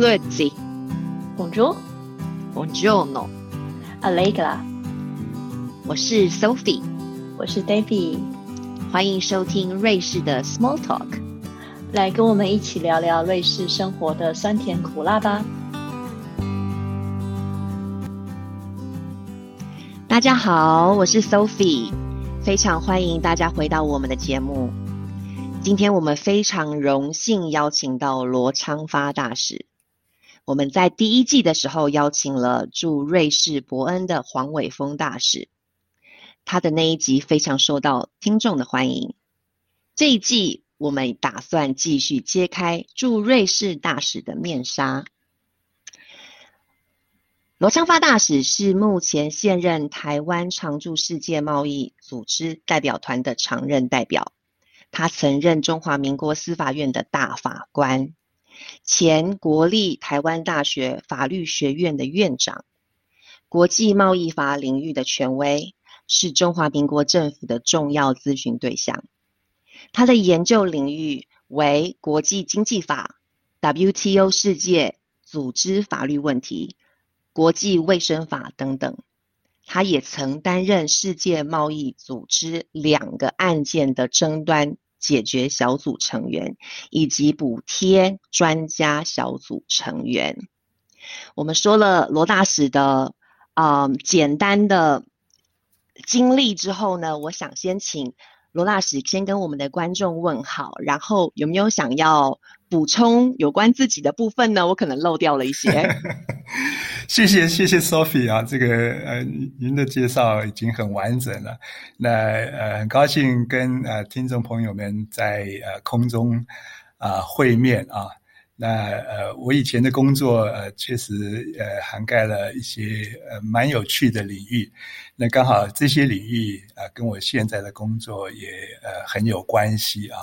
Grüezi, Bonjour, Buongiorno，Allegra，我是 Sophie，我是 Davy，欢迎收听瑞士的 Small Talk。来跟我们一起聊聊瑞士生活的酸甜苦辣吧。大家好，我是 Sophie，非常欢迎大家回到我们的节目。今天我们非常荣幸邀请到罗昌发大使。我们在第一季的时候邀请了驻瑞士伯恩的黄伟峰大使，他的那一集非常受到听众的欢迎。这一季我们打算继续揭开驻瑞士大使的面纱。罗昌发大使是目前现任台湾常驻世界贸易组织代表团的常任代表，他曾任中华民国司法院的大法官，前国立台湾大学法律学院的院长，国际贸易法领域的权威，是中华民国政府的重要咨询对象。他的研究领域为国际经济法、WTO 世界组织法律问题。国际卫生法等等，他也曾担任世界贸易组织两个案件的争端解决小组成员，以及补贴专家小组成员。我们说了罗大使的啊、呃简单的经历之后呢，我想先请罗大使先跟我们的观众问好，然后有没有想要补充有关自己的部分呢？我可能漏掉了一些。谢谢谢谢 Sophie 啊，这个呃您的介绍已经很完整了。那呃很高兴跟呃听众朋友们在呃空中啊、会面啊。那呃我以前的工作呃确实呃涵盖了一些呃蛮有趣的领域。那刚好这些领域啊、跟我现在的工作也呃很有关系啊。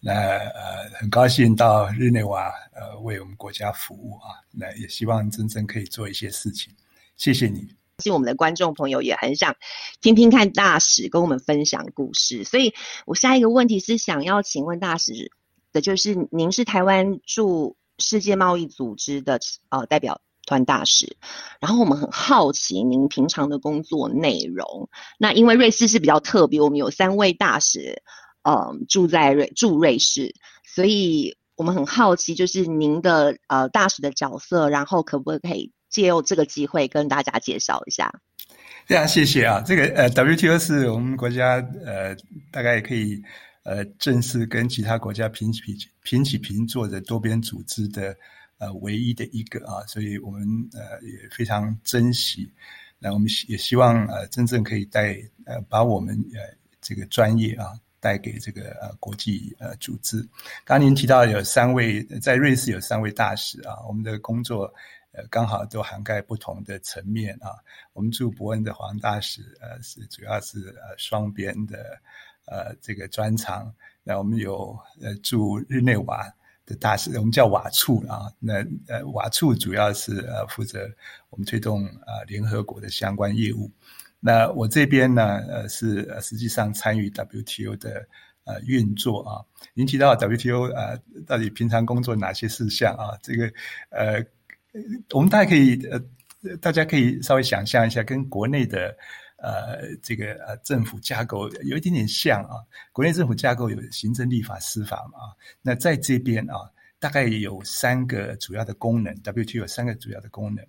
那呃，很高兴到日内瓦呃为我们国家服务啊，那也希望真正可以做一些事情。谢谢你。相信我们的观众朋友也很想听听看大使跟我们分享故事，所以我下一个问题是想要请问大使的，就是您是台湾驻世界贸易组织的呃代表团大使，然后我们很好奇您平常的工作内容。那因为瑞士是比较特别，我们有三位大使。呃，住在瑞住瑞士，所以我们很好奇，就是您的呃大使的角色，然后可不可以借由这个机会跟大家介绍一下？非常谢谢啊，这个呃 WTO 是我们国家呃大概也可以呃正式跟其他国家平起平平起平坐的多边组织的呃唯一的一个啊，所以我们呃也非常珍惜，那我们也希望呃真正可以带呃把我们呃这个专业啊。带给这个呃国际呃组织。刚刚您提到有三位在瑞士有三位大使啊，我们的工作呃刚好都涵盖不同的层面啊。我们驻伯恩的黄大使呃是主要是呃双边的呃这个专长。那我们有呃驻日内瓦的大使，我们叫瓦处啊。那呃瓦处主要是呃负责我们推动啊联合国的相关业务。那我这边呢，呃，是呃实际上参与 WTO 的呃运作啊。您提到 WTO 呃，到底平常工作哪些事项啊？这个呃，我们大家可以呃，大家可以稍微想象一下，跟国内的呃这个呃政府架构有一点点像啊。国内政府架构有行政、立法、司法嘛啊。那在这边啊，大概有三个主要的功能，WTO 有三个主要的功能。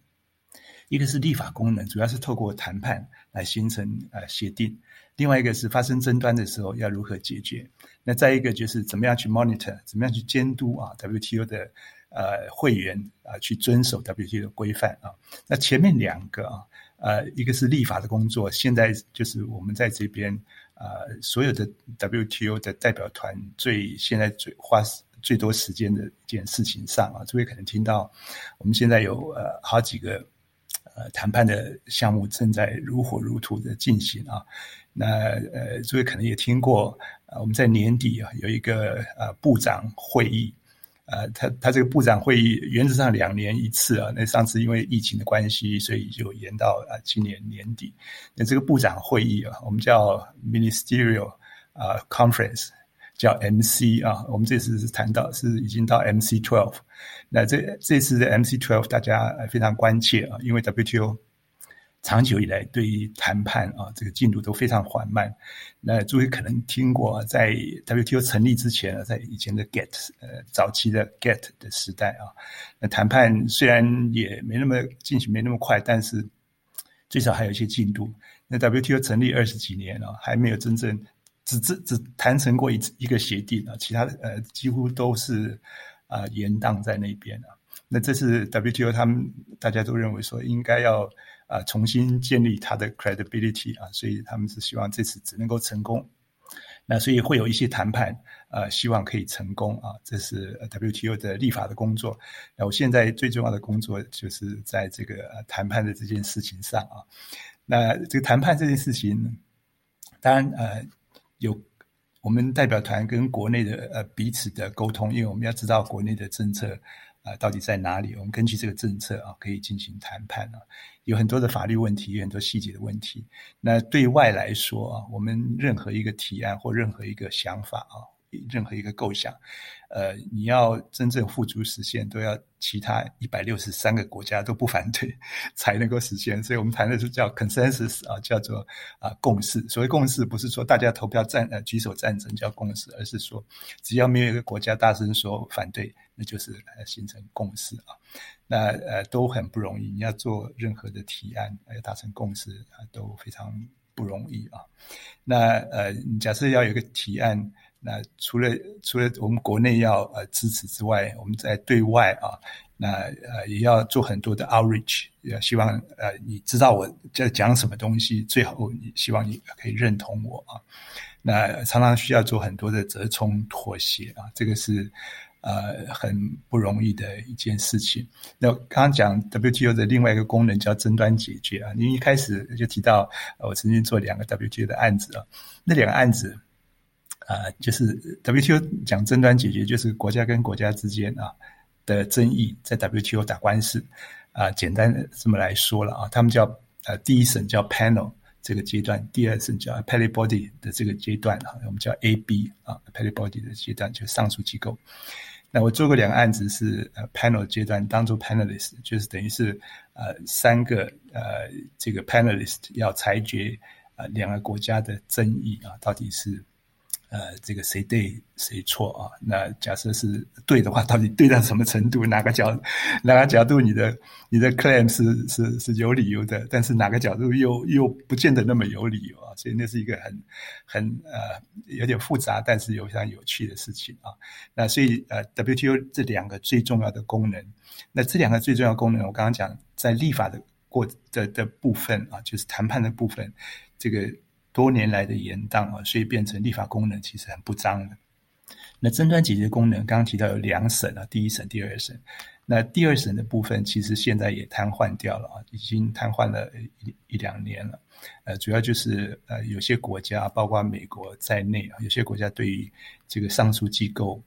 一个是立法功能，主要是透过谈判来形成呃协定；另外一个是发生争端的时候要如何解决。那再一个就是怎么样去 monitor，怎么样去监督啊 WTO 的呃会员啊去遵守 WTO 的规范啊。那前面两个啊，呃一个是立法的工作，现在就是我们在这边啊所有的 WTO 的代表团最现在最花最多时间的一件事情上啊，诸位可能听到我们现在有呃好几个。呃，谈判的项目正在如火如荼的进行啊。那呃，诸位可能也听过，呃，我们在年底啊有一个呃部长会议，呃，他他这个部长会议原则上两年一次啊。那上次因为疫情的关系，所以就延到啊今年年底。那这个部长会议啊，我们叫 ministerial 啊 conference，叫 MC 啊。我们这次是谈到是已经到 MC twelve，那这这次的 MC twelve 大家非常关切啊，因为 WTO。长久以来，对于谈判啊，这个进度都非常缓慢。那诸位可能听过，在 WTO 成立之前啊，在以前的 GATT 呃早期的 GATT 的时代啊，那谈判虽然也没那么进行没那么快，但是最少还有一些进度。那 WTO 成立二十几年了，还没有真正只只只谈成过一一个协定啊，其他的呃几乎都是啊延宕在那边啊。那这是 WTO 他们大家都认为说应该要。啊，重新建立它的 credibility 啊，所以他们是希望这次只能够成功。那所以会有一些谈判，呃，希望可以成功啊。这是 WTO 的立法的工作。那我现在最重要的工作就是在这个谈判的这件事情上啊。那这个谈判这件事情，当然呃，有我们代表团跟国内的呃彼此的沟通，因为我们要知道国内的政策。啊，到底在哪里？我们根据这个政策啊，可以进行谈判啊。有很多的法律问题，有很多细节的问题。那对外来说啊，我们任何一个提案或任何一个想法啊。任何一个构想，呃，你要真正付诸实现，都要其他一百六十三个国家都不反对才能够实现。所以我们谈的是叫 consensus 啊，叫做啊共识。所谓共识，不是说大家投票赞呃举手赞成叫共识，而是说只要没有一个国家大声说反对，那就是呃形成共识啊。那呃都很不容易，你要做任何的提案要达成共识啊，都非常不容易啊。那呃，假设要有一个提案。那除了除了我们国内要呃支持之外，我们在对外啊，那呃也要做很多的 outreach，也希望呃你知道我在讲什么东西，最后你希望你可以认同我啊。那常常需要做很多的折冲妥协啊，这个是呃很不容易的一件事情。那刚刚讲 WTO 的另外一个功能叫争端解决啊，您一开始就提到我曾经做两个 WTO 的案子啊，那两个案子。啊，就是 WTO 讲争端解决，就是国家跟国家之间啊的争议，在 WTO 打官司啊，简单这么来说了啊，他们叫呃第一审叫 panel 这个阶段，第二审叫 appellate body 的这个阶段啊，我们叫 AB 啊 appellate body 的阶段，就是上诉机构。那我做过两个案子是呃 panel 阶段，当做 panelist，就是等于是呃三个呃这个 panelist 要裁决啊两个国家的争议啊，到底是。呃，这个谁对谁错啊？那假设是对的话，到底对到什么程度？哪个角哪个角度你的你的 claim 是是是有理由的，但是哪个角度又又不见得那么有理由啊？所以那是一个很很呃有点复杂，但是有非常有趣的事情啊。那所以呃，WTO 这两个最重要的功能，那这两个最重要功能，我刚刚讲在立法的过的的部分啊，就是谈判的部分，这个。多年来的延宕啊，所以变成立法功能其实很不彰的。那争端解决功能，刚刚提到有两审啊，第一审、第二审。那第二审的部分，其实现在也瘫痪掉了啊，已经瘫痪了一一两年了。呃，主要就是呃，有些国家，包括美国在内啊，有些国家对于这个上诉机构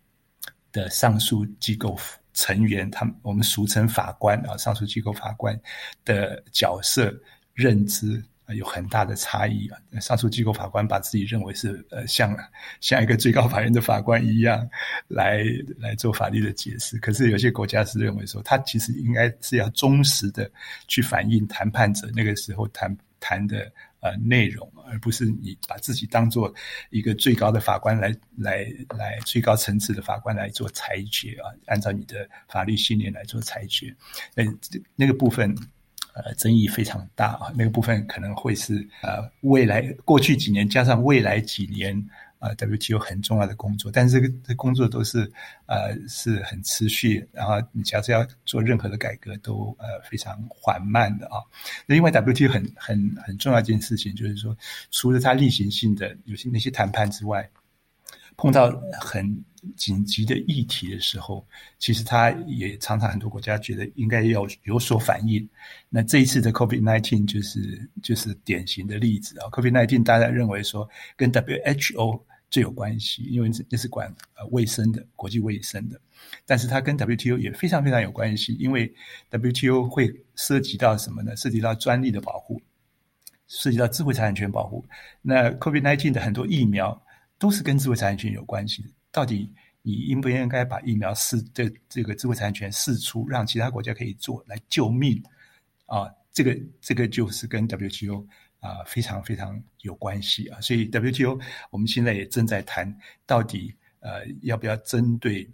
的上诉机构成员，他们我们俗称法官啊，上诉机构法官的角色认知。有很大的差异啊！上诉机构法官把自己认为是呃像像一个最高法院的法官一样来来做法律的解释，可是有些国家是认为说他其实应该是要忠实的去反映谈判者那个时候谈谈的呃内容，而不是你把自己当做一个最高的法官来来来最高层次的法官来做裁决啊，按照你的法律信念来做裁决，那那个部分。呃，争议非常大啊，那个部分可能会是呃未来过去几年加上未来几年啊，WTO 很重要的工作，但是这个这工作都是呃是很持续，然后你假设要做任何的改革都呃非常缓慢的啊。那另外，WTO 很很很重要一件事情就是说，除了它例行性的有些那些谈判之外。碰到很紧急的议题的时候，其实他也常常很多国家觉得应该要有所反应。那这一次的 COVID nineteen 就是就是典型的例子啊。COVID nineteen 大家认为说跟 WHO 最有关系，因为这是管呃卫生的国际卫生的，但是它跟 WTO 也非常非常有关系，因为 WTO 会涉及到什么呢？涉及到专利的保护，涉及到智慧产权保护。那 COVID nineteen 的很多疫苗。都是跟智慧产权有关系。到底你应不应该把疫苗试的这个智慧产权试出，让其他国家可以做来救命啊？这个这个就是跟 WTO 啊非常非常有关系啊。所以 WTO 我们现在也正在谈，到底呃要不要针对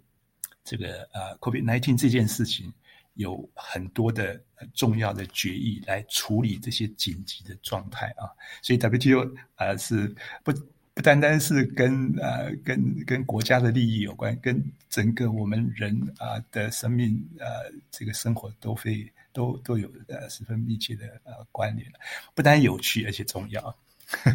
这个呃 COVID-19 这件事情。有很多的重要的决议来处理这些紧急的状态啊，所以 WTO 啊是不不单单是跟呃跟跟国家的利益有关，跟整个我们人啊的生命呃这个生活都非都都有呃十分密切的呃关联，不单有趣而且重要，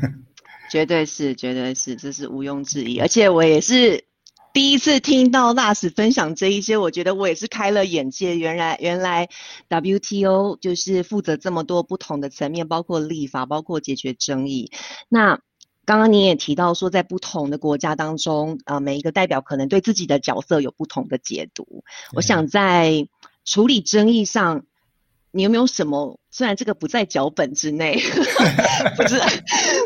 绝对是绝对是这是毋庸置疑，而且我也是。第一次听到大使分享这一些，我觉得我也是开了眼界。原来，原来 WTO 就是负责这么多不同的层面，包括立法，包括解决争议。那刚刚你也提到说，在不同的国家当中，啊，每一个代表可能对自己的角色有不同的解读。我想在处理争议上。你有没有什么？虽然这个不在脚本之内，不知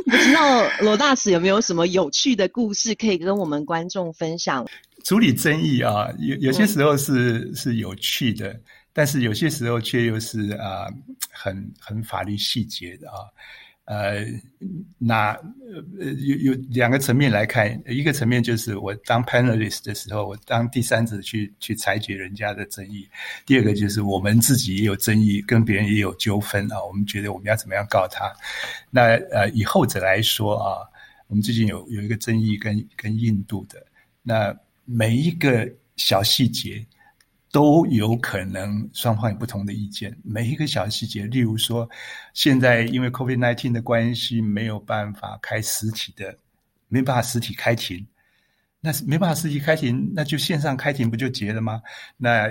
不知道罗大使有没有什么有趣的故事可以跟我们观众分享？处理争议啊，有有些时候是是有趣的，但是有些时候却又是啊，很很法律细节的啊。呃，那呃有有两个层面来看，一个层面就是我当 panelist 的时候，我当第三者去去裁决人家的争议；第二个就是我们自己也有争议，跟别人也有纠纷啊，我们觉得我们要怎么样告他？那呃以后者来说啊，我们最近有有一个争议跟跟印度的，那每一个小细节。都有可能双方有不同的意见，每一个小细节，例如说，现在因为 COVID-19 的关系，没有办法开实体的，没办法实体开庭，那是没办法实体开庭，那就线上开庭不就结了吗？那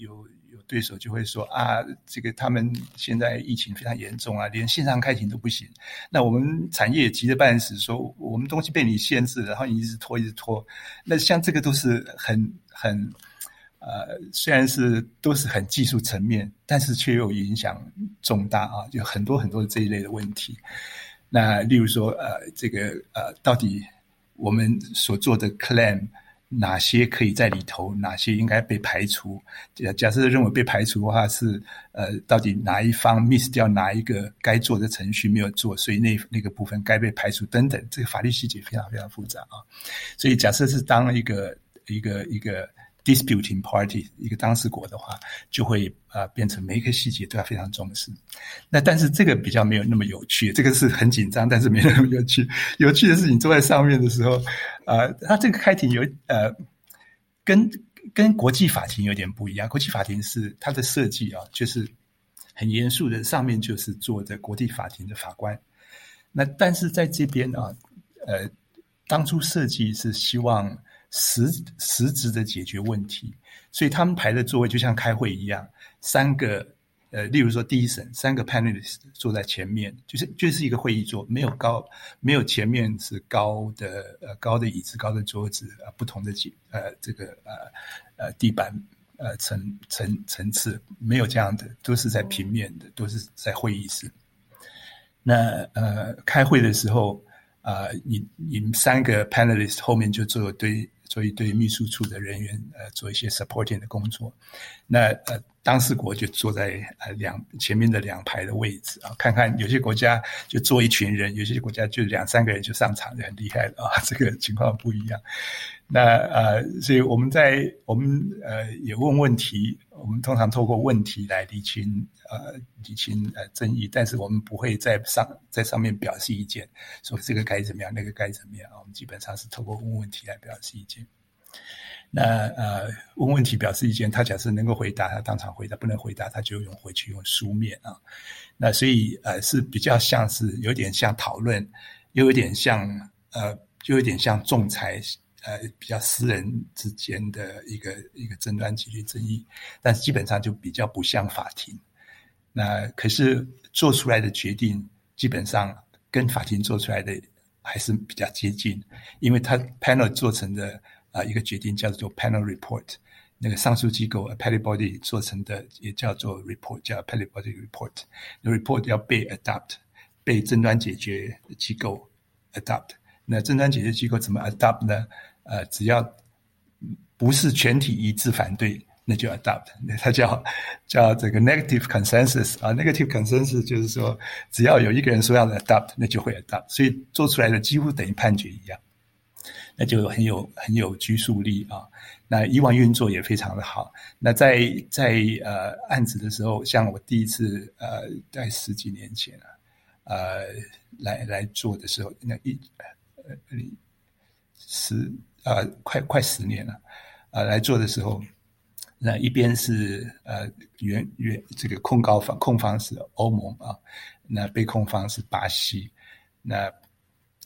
有有对手就会说啊，这个他们现在疫情非常严重啊，连线上开庭都不行。那我们产业急得半死，说我们东西被你限制，然后你一直拖，一直拖。那像这个都是很很。呃，虽然是都是很技术层面，但是却又影响重大啊，有很多很多这一类的问题。那例如说，呃，这个呃，到底我们所做的 claim 哪些可以在里头，哪些应该被排除？假假设认为被排除的话，是呃，到底哪一方 miss 掉哪一个该做的程序没有做，所以那那个部分该被排除等等，这个法律细节非常非常复杂啊。所以假设是当一个一个一个。Disputing party 一个当事国的话，就会啊变成每一个细节都要非常重视。那但是这个比较没有那么有趣，这个是很紧张，但是没那么有趣。有趣的是你坐在上面的时候，啊，它这个开庭有呃，跟跟国际法庭有点不一样。国际法庭是它的设计啊，就是很严肃的，上面就是坐着国际法庭的法官。那但是在这边啊，呃，当初设计是希望。实实质的解决问题，所以他们排的座位就像开会一样，三个呃，例如说第一审三个 panelist 坐在前面，就是就是一个会议桌，没有高，没有前面是高的呃高的椅子、高的桌子呃不同的几呃这个呃呃地板呃层层层次没有这样的，都是在平面的，都是在会议室。那呃开会的时候啊，你你们三个 panelist 后面就坐堆。所以对秘书处的人员，呃，做一些 supporting 的工作。那呃，当事国就坐在呃两前面的两排的位置啊，看看有些国家就坐一群人，有些国家就两三个人就上场，就很厉害了啊。这个情况不一样。那呃，所以我们在我们呃也问问题，我们通常透过问题来理清呃理清呃争议，但是我们不会在上在上面表示意见，说这个该怎么样，那个该怎么样啊。我们基本上是透过问问题来表示意见。那呃问问题表示意见，他假设能够回答，他当场回答；不能回答，他就用回去用书面啊。那所以呃是比较像是有点像讨论，又有点像呃就有点像仲裁。呃，比较私人之间的一个一个争端、几率争议，但是基本上就比较不像法庭。那可是做出来的决定，基本上跟法庭做出来的还是比较接近，因为他 panel 做成的啊一个决定叫做 panel report，那个上诉机构 appellate body 做成的也叫做 report，叫 appellate body report。report 要被 adopt，被争端解决机构 adopt。那争端解决机构怎么 adopt 呢？呃，只要不是全体一致反对，那就 adopt。那它叫叫这个 negative consensus 啊，negative consensus 就是说，只要有一个人说要 adopt，那就会 adopt。所以做出来的几乎等于判决一样，那就很有很有拘束力啊。那以往运作也非常的好。那在在呃案子的时候，像我第一次呃在十几年前啊。呃，来来做的时候，那一呃十呃快快十年了，呃来做的时候，那一边是呃原原这个控告方控方是欧盟啊，那被控方是巴西，那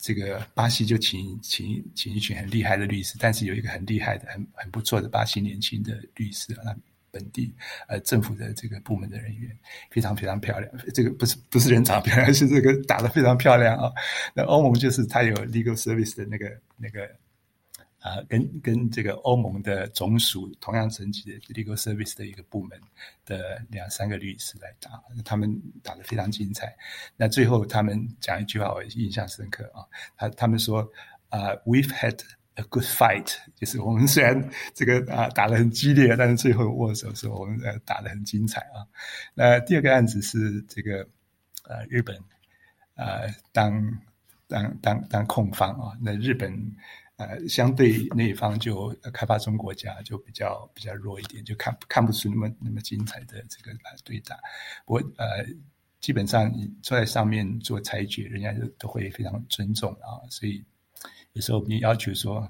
这个巴西就请请请一群很厉害的律师，但是有一个很厉害的很很不错的巴西年轻的律师啊。本地呃政府的这个部门的人员非常非常漂亮，这个不是不是人长漂亮，是这个打得非常漂亮啊。那欧盟就是他有 legal service 的那个那个啊，跟跟这个欧盟的总署同样层级的 legal service 的一个部门的两三个律师来打，他们打得非常精彩。那最后他们讲一句话，我印象深刻啊，他他们说啊，we've had。A good fight，就是我们虽然这个啊打得很激烈，但是最后握手说，我们呃打得很精彩啊。那第二个案子是这个呃日本呃当当当当控方啊，那日本呃相对那一方就开发中国家就比较比较弱一点，就看看不出那么那么精彩的这个对打。我呃基本上你坐在上面做裁决，人家都都会非常尊重啊，所以。有时候你要求说，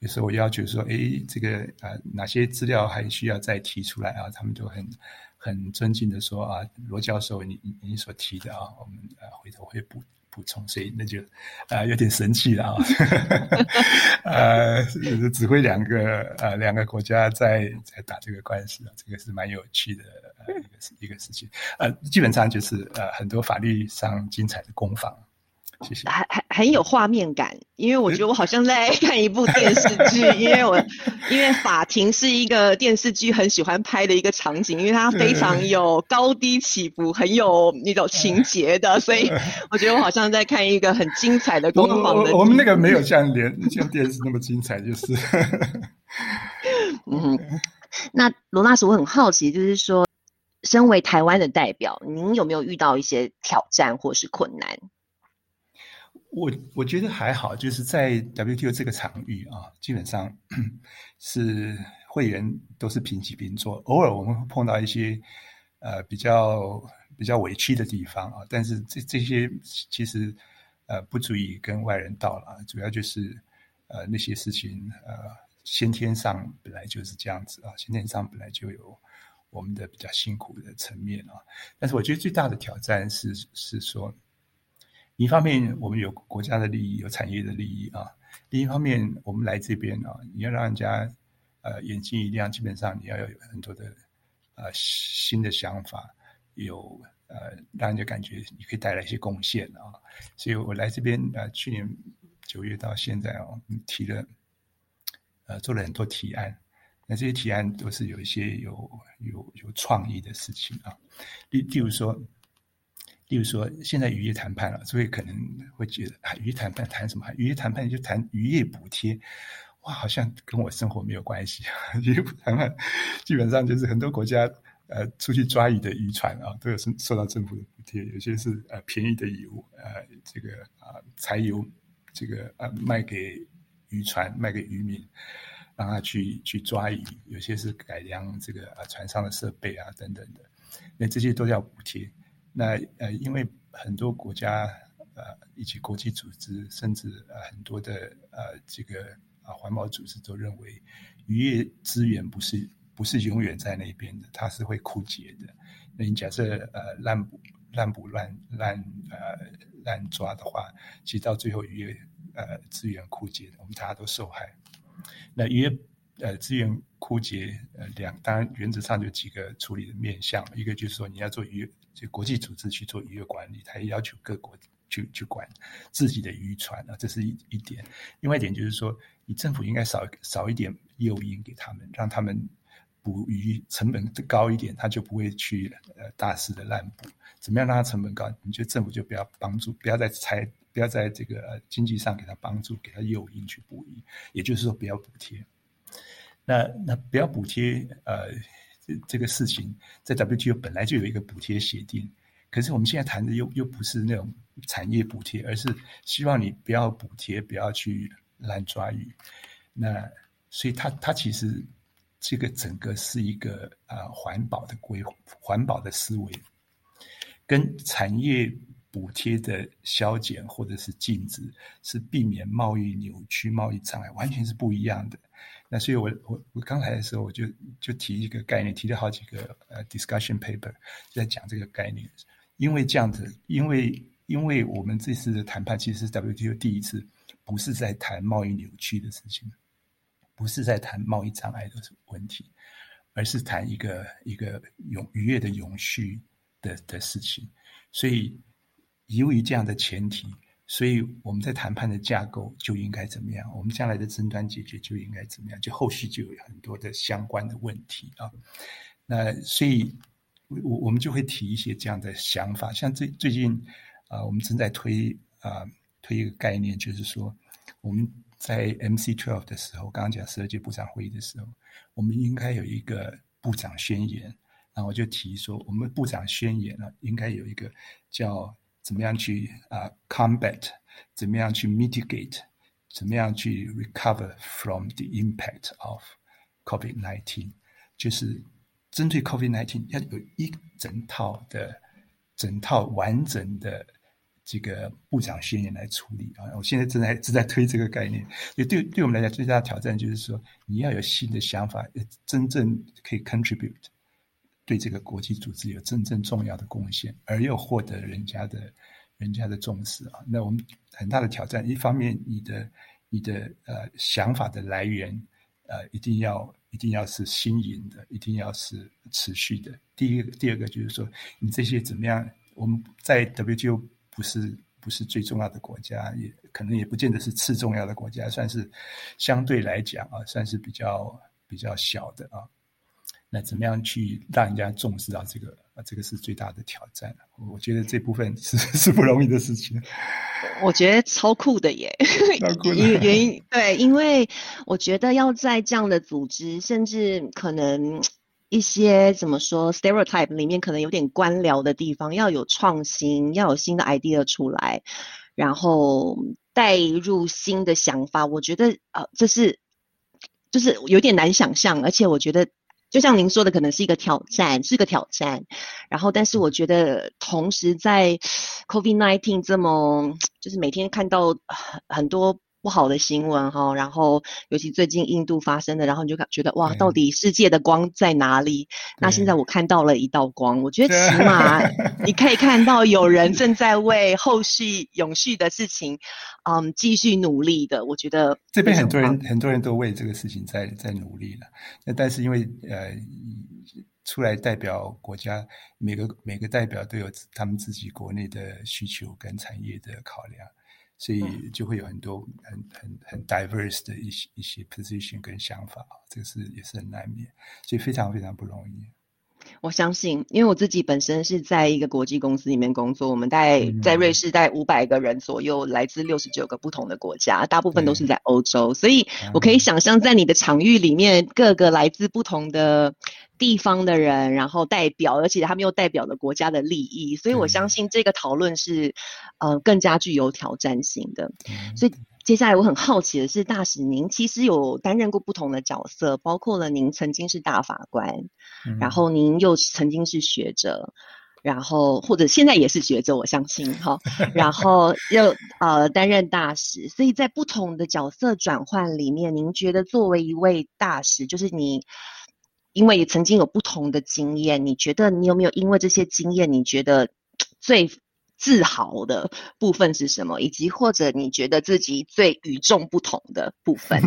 有时候我要求说，哎，这个啊，哪些资料还需要再提出来啊？他们都很很尊敬的说啊，罗教授，你你所提的啊，我们啊回头会补补充，所以那就啊有点神气了啊，呃，指挥两个呃两个国家在在打这个官司啊，这个是蛮有趣的呃一个一个事情，呃，基本上就是呃很多法律上精彩的攻防。谢谢，很有画面感，因为我觉得我好像在 看一部电视剧，因为我因为法庭是一个电视剧很喜欢拍的一个场景，因为它非常有高低起伏，很有那种情节的，所以我觉得我好像在看一个很精彩的攻防的。我们那个没有像连像电视那么精彩，就是。嗯，那罗纳斯，我很好奇，就是说，身为台湾的代表，您有没有遇到一些挑战或是困难？我我觉得还好，就是在 WTO 这个场域啊，基本上是会员都是平起平坐，偶尔我们会碰到一些呃比较比较委屈的地方啊，但是这这些其实呃不足以跟外人道了，主要就是呃那些事情呃先天上本来就是这样子啊，先天上本来就有我们的比较辛苦的层面啊，但是我觉得最大的挑战是是说。一方面，我们有国家的利益，有产业的利益啊；另一方面，我们来这边啊，你要让人家呃眼睛一亮，基本上你要有很多的呃新的想法，有呃让人家感觉你可以带来一些贡献啊。所以我来这边呃，去年九月到现在哦，提了呃做了很多提案，那这些提案都是有一些有有有创意的事情啊，例例如说。例如说，现在渔业谈判了，所以可能会觉得啊，渔业谈判谈什么？渔业谈判就谈渔业补贴，哇，好像跟我生活没有关系。渔业谈判基本上就是很多国家呃出去抓鱼的渔船啊，都有受受到政府的补贴，有些是呃便宜的油，呃这个啊柴油这个呃卖给渔船，卖给渔民，让他去去抓鱼；有些是改良这个啊船上的设备啊等等的，那这些都要补贴。那呃，因为很多国家呃，以及国际组织，甚至呃很多的呃这个啊环保组织都认为，渔业资源不是不是永远在那边的，它是会枯竭的。那你假设呃滥捕滥捕滥滥呃滥抓的话，其实到最后渔业呃资源枯竭，我们大家都受害。那渔业呃资源枯竭呃两当然原则上有几个处理的面向，一个就是说你要做渔。就国际组织去做渔业管理，他也要求各国去去管自己的渔船啊，这是一一点。另外一点就是说，你政府应该少少一点诱因给他们，让他们捕鱼成本高一点，他就不会去呃大肆的滥捕。怎么样让它成本高？你觉得政府就不要帮助，不要再拆，不要在这个经济上给他帮助，给他诱因去捕鱼，也就是说不要补贴。那那不要补贴，呃，这这个事情在 WTO 本来就有一个补贴协定，可是我们现在谈的又又不是那种产业补贴，而是希望你不要补贴，不要去滥抓鱼。那所以它它其实这个整个是一个啊环保的规环保的思维。跟产业补贴的削减或者是禁止，是避免贸易扭曲、贸易障碍，完全是不一样的。那所以，我我我刚来的时候，我就就提一个概念，提了好几个呃 discussion paper，在讲这个概念。因为这样子，因为因为我们这次的谈判其实是 WTO 第一次，不是在谈贸易扭曲的事情，不是在谈贸易障碍的问题，而是谈一个一个永愉悦的永续。的的事情，所以由于这样的前提，所以我们在谈判的架构就应该怎么样？我们将来的争端解决就应该怎么样？就后续就有很多的相关的问题啊。那所以，我我们就会提一些这样的想法。像最最近啊，我们正在推啊推一个概念，就是说我们在 MC twelve 的时候，刚刚讲十二届部长会议的时候，我们应该有一个部长宣言。然后我就提说，我们部长宣言呢，应该有一个叫怎么样去啊 combat，怎么样去 mitigate，怎么样去 recover from the impact of COVID nineteen，就是针对 COVID nineteen 要有一整套的、整套完整的这个部长宣言来处理啊。我现在正在正在推这个概念，也对对我们来讲最大的挑战就是说，你要有新的想法，真正可以 contribute。对这个国际组织有真正重要的贡献，而又获得人家的、人家的重视啊！那我们很大的挑战，一方面你的、你的呃想法的来源，呃，一定要、一定要是新颖的，一定要是持续的。第一个、第二个就是说，你这些怎么样？我们在 WTO 不是不是最重要的国家，也可能也不见得是次重要的国家，算是相对来讲啊，算是比较比较小的啊。那怎么样去让人家重视到这个？啊，这个是最大的挑战。我觉得这部分是 是不容易的事情。我觉得超酷的耶！原原因对，因为我觉得要在这样的组织，甚至可能一些怎么说 stereotype 里面可能有点官僚的地方，要有创新，要有新的 idea 出来，然后带入新的想法。我觉得呃，这是就是有点难想象，而且我觉得。就像您说的，可能是一个挑战，是个挑战。然后，但是我觉得，同时在 COVID-19 这么，就是每天看到很很多。不好的新闻哈，然后尤其最近印度发生的，然后你就感觉得哇，到底世界的光在哪里？那现在我看到了一道光，我觉得起码你可以看到有人正在为后续永续的事情，嗯，继续努力的。我觉得这边很多人很多人都为这个事情在在努力了。那但是因为呃，出来代表国家，每个每个代表都有他们自己国内的需求跟产业的考量。所以就会有很多很很很 diverse 的一些一些 position 跟想法，这个是也是很难免，所以非常非常不容易。我相信，因为我自己本身是在一个国际公司里面工作，我们大概在瑞士大概五百个人左右，来自六十九个不同的国家，大部分都是在欧洲，所以我可以想象，在你的场域里面，各个来自不同的。地方的人，然后代表，而且他们又代表了国家的利益，所以我相信这个讨论是，呃，更加具有挑战性的。所以接下来我很好奇的是，大使您其实有担任过不同的角色，包括了您曾经是大法官，然后您又曾经是学者，然后或者现在也是学者，我相信哈，然后又呃担任大使，所以在不同的角色转换里面，您觉得作为一位大使，就是你。因为曾经有不同的经验，你觉得你有没有因为这些经验，你觉得最自豪的部分是什么？以及或者你觉得自己最与众不同的部分？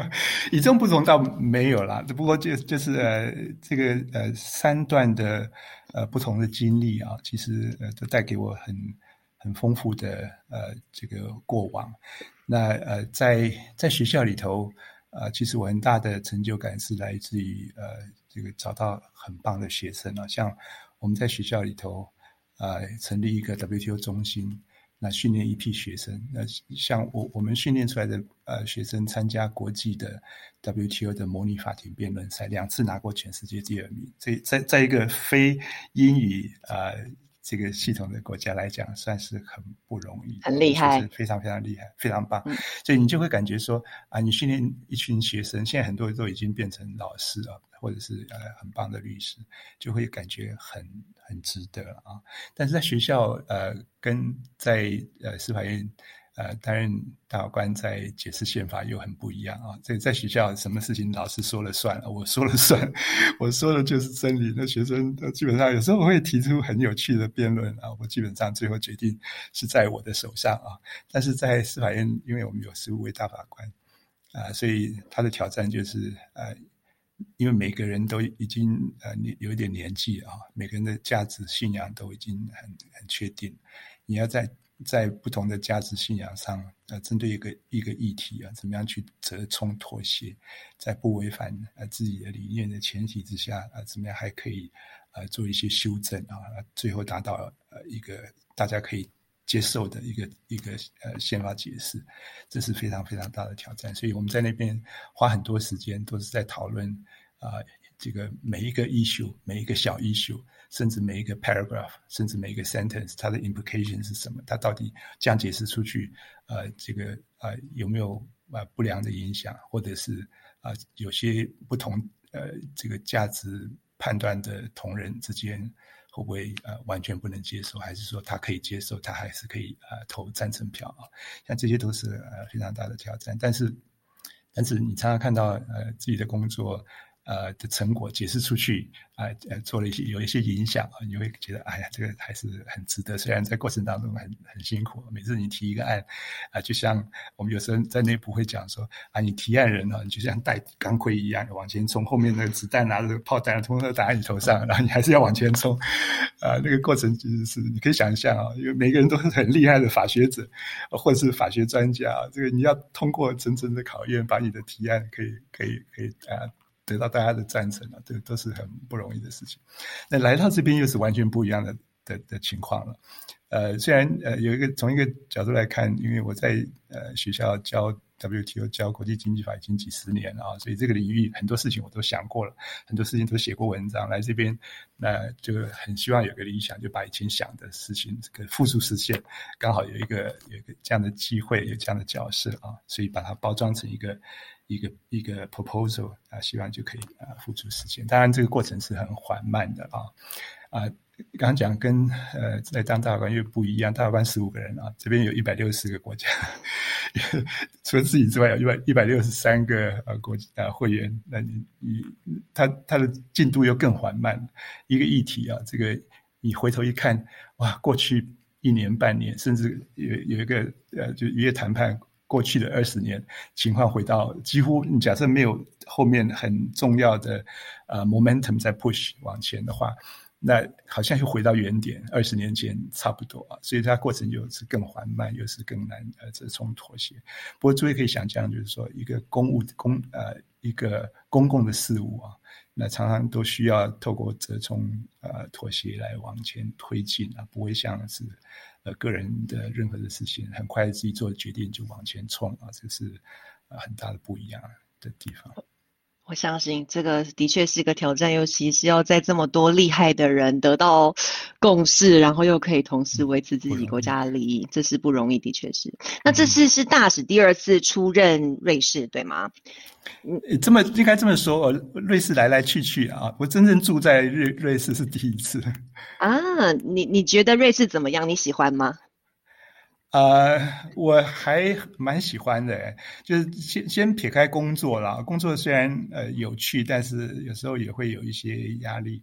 与众不同倒没有啦，只不过就就是呃这个呃三段的呃不同的经历啊，其实呃都带给我很很丰富的呃这个过往。那呃在在学校里头。呃，其实我很大的成就感是来自于呃，这个找到很棒的学生啊，像我们在学校里头，呃，成立一个 WTO 中心，那训练一批学生，那像我我们训练出来的呃学生参加国际的 WTO 的模拟法庭辩论赛，两次拿过全世界第二名，这在在一个非英语啊。这个系统的国家来讲，算是很不容易，很厉害，非常非常厉害，非常棒。所以你就会感觉说啊，你训练一群学生，现在很多都已经变成老师啊，或者是呃很棒的律师，就会感觉很很值得啊。但是在学校呃，跟在呃司法院。呃，担任大法官在解释宪法又很不一样啊！这在学校什么事情老师说了算，我说了算，我说的就是真理。那学生基本上有时候会提出很有趣的辩论啊，我基本上最后决定是在我的手上啊。但是在司法院，因为我们有十五位大法官啊，所以他的挑战就是呃，因为每个人都已经呃有一点年纪啊，每个人的价值信仰都已经很很确定，你要在。在不同的价值信仰上，呃，针对一个一个议题啊，怎么样去折冲妥协，在不违反呃自己的理念的前提之下，啊，怎么样还可以呃做一些修正啊，最后达到呃一个大家可以接受的一个一个呃宪法解释，这是非常非常大的挑战。所以我们在那边花很多时间，都是在讨论啊，这个每一个 issue，每一个小 issue。甚至每一个 paragraph，甚至每一个 sentence，它的 implication 是什么？它到底这样解释出去，呃，这个呃有没有啊不良的影响，或者是啊有些不同呃这个价值判断的同仁之间会不会呃完全不能接受，还是说他可以接受，他还是可以呃投赞成票啊？像这些都是呃非常大的挑战。但是，但是你常常看到呃自己的工作。呃的成果解释出去啊，呃做了一些有一些影响啊，你会觉得哎呀，这个还是很值得。虽然在过程当中很很辛苦，每次你提一个案啊，就像我们有时候在内部会讲说啊，你提案人啊，你就像带钢盔一样往前冲，后面那个子弹拿着炮弹通通打在你头上，然后你还是要往前冲啊。那个过程其实是你可以想象啊，因为每个人都是很厉害的法学者或者是法学专家，这个你要通过层层的考验，把你的提案可以可以可以啊。得到大家的赞成啊，这都是很不容易的事情。那来到这边又是完全不一样的的的情况了。呃，虽然呃有一个从一个角度来看，因为我在呃学校教 WTO 教国际经济法已经几十年了啊，所以这个领域很多事情我都想过了，很多事情都写过文章。来这边那就很希望有个理想，就把以前想的事情这个复述实现。刚好有一个有一个这样的机会，有这样的角色啊，所以把它包装成一个。一个一个 proposal 啊，希望就可以啊付诸实践。当然，这个过程是很缓慢的啊啊。刚刚讲跟呃在当大法官又不一样，大法官十五个人啊，这边有一百六十个国家，除了自己之外，有一百一百六十三个呃国呃会员。那你你他他的进度又更缓慢。一个议题啊，这个你回头一看，哇，过去一年半年，甚至有有一个呃，就渔业谈判。过去的二十年，情况回到几乎，你假设没有后面很重要的呃 momentum 在 push 往前的话，那好像又回到原点，二十年前差不多啊。所以它过程又是更缓慢，又是更难呃这种妥协。不过诸位可以想象，就是说一个公务公呃一个公共的事务啊，那常常都需要透过折冲呃妥协来往前推进啊，不会像是。呃，个人的任何的事情，很快自己做决定就往前冲啊，这是很大的不一样的地方。我相信这个的确是一个挑战，尤其是要在这么多厉害的人得到共识，然后又可以同时维持自己国家的利益，这是不容易，的确是。那这次是大使第二次出任瑞士，对吗？嗯，这么应该这么说，瑞士来来去去啊，我真正住在瑞瑞士是第一次。啊，你你觉得瑞士怎么样？你喜欢吗？呃，我还蛮喜欢的，就是先先撇开工作啦，工作虽然呃有趣，但是有时候也会有一些压力。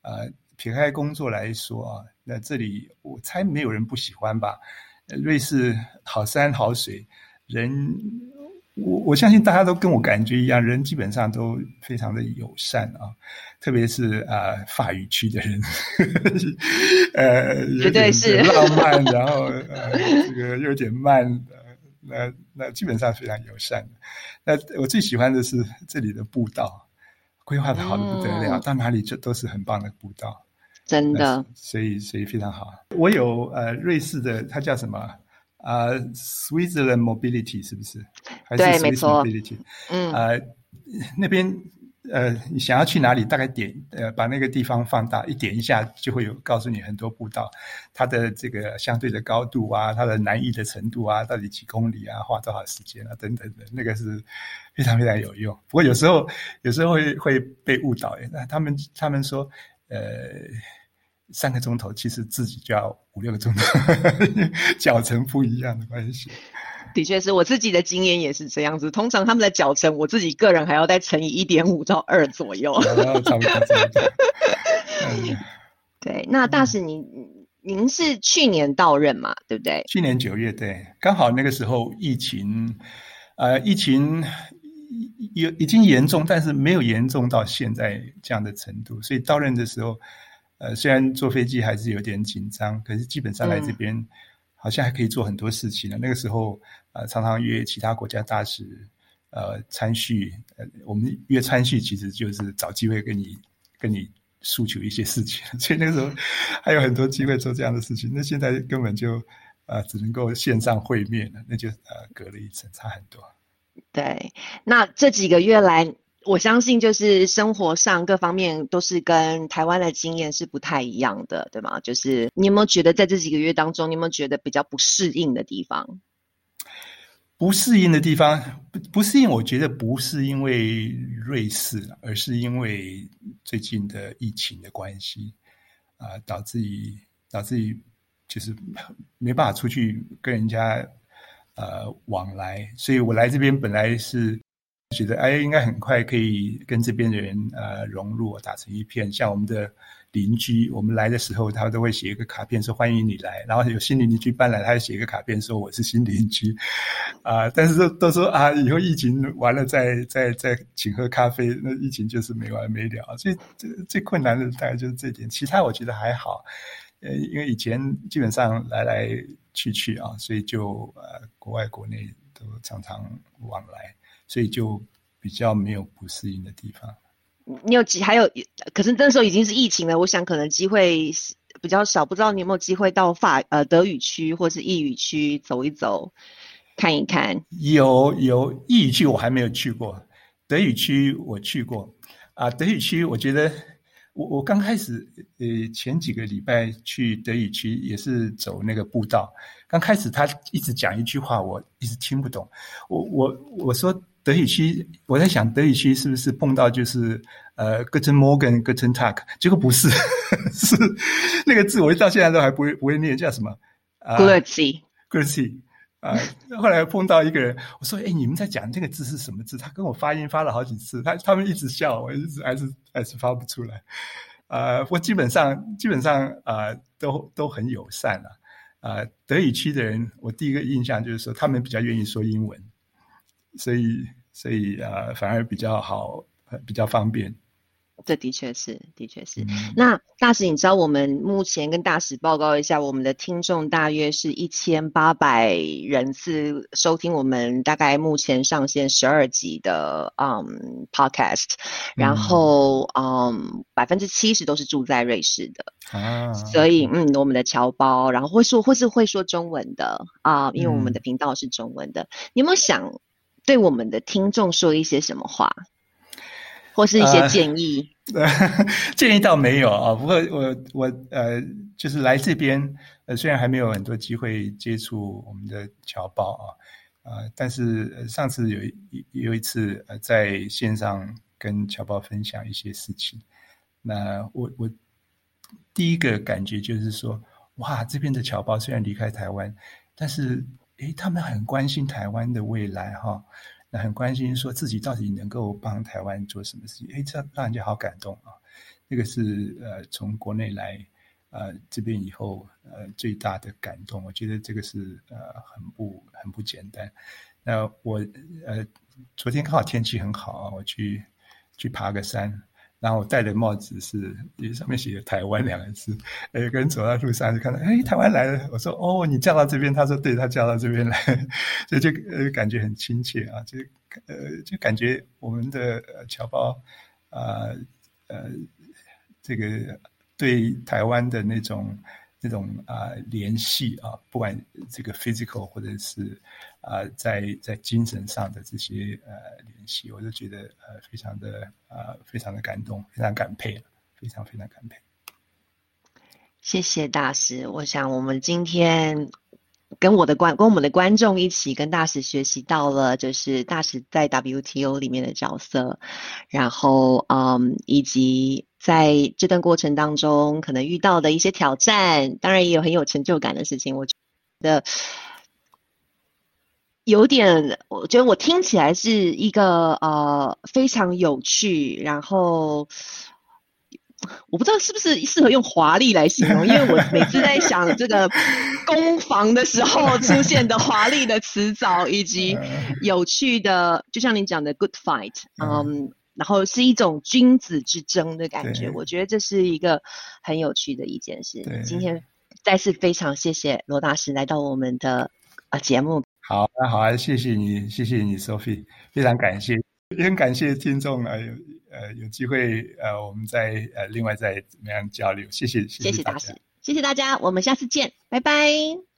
呃，撇开工作来说啊，那这里我猜没有人不喜欢吧？瑞士好山好水，人。我我相信大家都跟我感觉一样，人基本上都非常的友善啊，特别是啊法语区的人，呃，绝对是浪漫，然后呃这个有点慢，呃那那基本上非常友善的。那我最喜欢的是这里的步道，规划的好的不得了，到哪里就都是很棒的步道，真的。所以所以非常好。我有呃瑞士的，它叫什么啊？Switzerland Mobility 是不是？对，没错。嗯，呃，那边。呃，你想要去哪里？大概点呃，把那个地方放大一点一下，就会有告诉你很多步道，它的这个相对的高度啊，它的难易的程度啊，到底几公里啊，花多少时间啊，等等的，那个是非常非常有用。不过有时候有时候会会被误导，那他们他们说，呃，三个钟头其实自己就要五六个钟头，脚程不一样的关系。的确是我自己的经验也是这样子。通常他们的脚程，我自己个人还要再乘以一点五到二左右。差不多。对，那大使，您您是去年到任嘛？对不对？去年九月，对，刚好那个时候疫情，呃，疫情有已经严重，但是没有严重到现在这样的程度。所以到任的时候，呃，虽然坐飞机还是有点紧张，可是基本上来这边。好像还可以做很多事情呢。那个时候，呃，常常约其他国家大使，呃，参叙。呃，我们约参叙其实就是找机会跟你跟你诉求一些事情。所以那个时候还有很多机会做这样的事情。那现在根本就呃只能够线上会面了，那就呃隔了一层，差很多。对，那这几个月来。我相信，就是生活上各方面都是跟台湾的经验是不太一样的，对吗？就是你有没有觉得在这几个月当中，你有没有觉得比较不适应的地方？不适应的地方，不不适应，我觉得不是因为瑞士，而是因为最近的疫情的关系啊，导致于导致于就是 没办法出去跟人家呃往来，所以我来这边本来是。觉得哎，应该很快可以跟这边的人呃融入，打成一片。像我们的邻居，我们来的时候，他都会写一个卡片说欢迎你来。然后有新邻居搬来，他就写一个卡片说我是新邻居啊。但是都都说啊，以后疫情完了再再再请喝咖啡，那疫情就是没完没了。所以最最困难的大概就是这点，其他我觉得还好。呃，因为以前基本上来来去去啊，所以就呃国外国内都常常往来。所以就比较没有不适应的地方。你有机还有，可是那时候已经是疫情了，我想可能机会比较少。不知道你有没有机会到法呃德语区或是意语区走一走，看一看。有有意语区我还没有去过，德语区我去过。啊，德语区我觉得我我刚开始呃前几个礼拜去德语区也是走那个步道，刚开始他一直讲一句话，我一直听不懂。我我我说。德语区，我在想德语区是不是碰到就是呃 g o t e n Morgen g o t e n Tag，结果不是，是那个字，我到现在都还不会不会念，叫什么 g o o d y g o o d y 啊，后来碰到一个人，我说：“哎，你们在讲这个字是什么字？”他跟我发音发了好几次，他他们一直笑，我一直还是还是发不出来。呃，我基本上基本上啊，都都很友善了。啊，德语区的人，我第一个印象就是说，他们比较愿意说英文。所以，所以呃，反而比较好，比较方便。这的确是，的确是。那大使，你知道我们目前跟大使报告一下，我们的听众大约是一千八百人次收听我们大概目前上线十二集的嗯 podcast，然后嗯百分之七十都是住在瑞士的啊，所以嗯我们的侨胞，然后会说或是会说中文的啊，因为我们的频道是中文的，你有没有想？对我们的听众说一些什么话，或是一些建议？建议倒没有啊。不过我我呃，就是来这边呃，虽然还没有很多机会接触我们的侨胞啊啊，但是上次有一有一次呃，在线上跟侨胞分享一些事情，那我我第一个感觉就是说，哇，这边的侨胞虽然离开台湾，但是。诶，他们很关心台湾的未来哈，那很关心说自己到底能够帮台湾做什么事情。诶，这让人家好感动啊！这个是呃从国内来呃这边以后呃最大的感动。我觉得这个是呃很不很不简单。那我呃昨天刚好天气很好啊，我去去爬个山，然后我戴的帽子是上面写“台湾”两个字。呃，跟走在路上就看到，哎，台湾来了。我说，哦，你叫到这边？他说，对，他叫到这边来，所以就呃感觉很亲切啊，就呃就感觉我们的侨胞啊呃这个对台湾的那种那种啊联系啊，不管这个 physical 或者是啊在在精神上的这些呃联系，我就觉得呃非常的啊非常的感动，非常感佩，非常非常感佩。谢谢大师，我想我们今天跟我的观跟我们的观众一起跟大使学习到了，就是大使在 WTO 里面的角色，然后嗯，以及在这段过程当中可能遇到的一些挑战，当然也有很有成就感的事情。我觉得有点，我觉得我听起来是一个呃非常有趣，然后。我不知道是不是适合用华丽来形容，因为我每次在想这个攻防的时候出现的华丽的词藻，以及有趣的，就像你讲的 good fight，嗯，然后是一种君子之争的感觉。我觉得这是一个很有趣的一件事。今天再次非常谢谢罗大师来到我们的啊节目。好，那好啊，谢谢你，谢谢你，Sophie，非常感谢，也很感谢听众啊。有呃，有机会呃，我们再呃，另外再怎么样交流？谢谢，谢谢大家，谢谢大家，我们下次见，拜拜。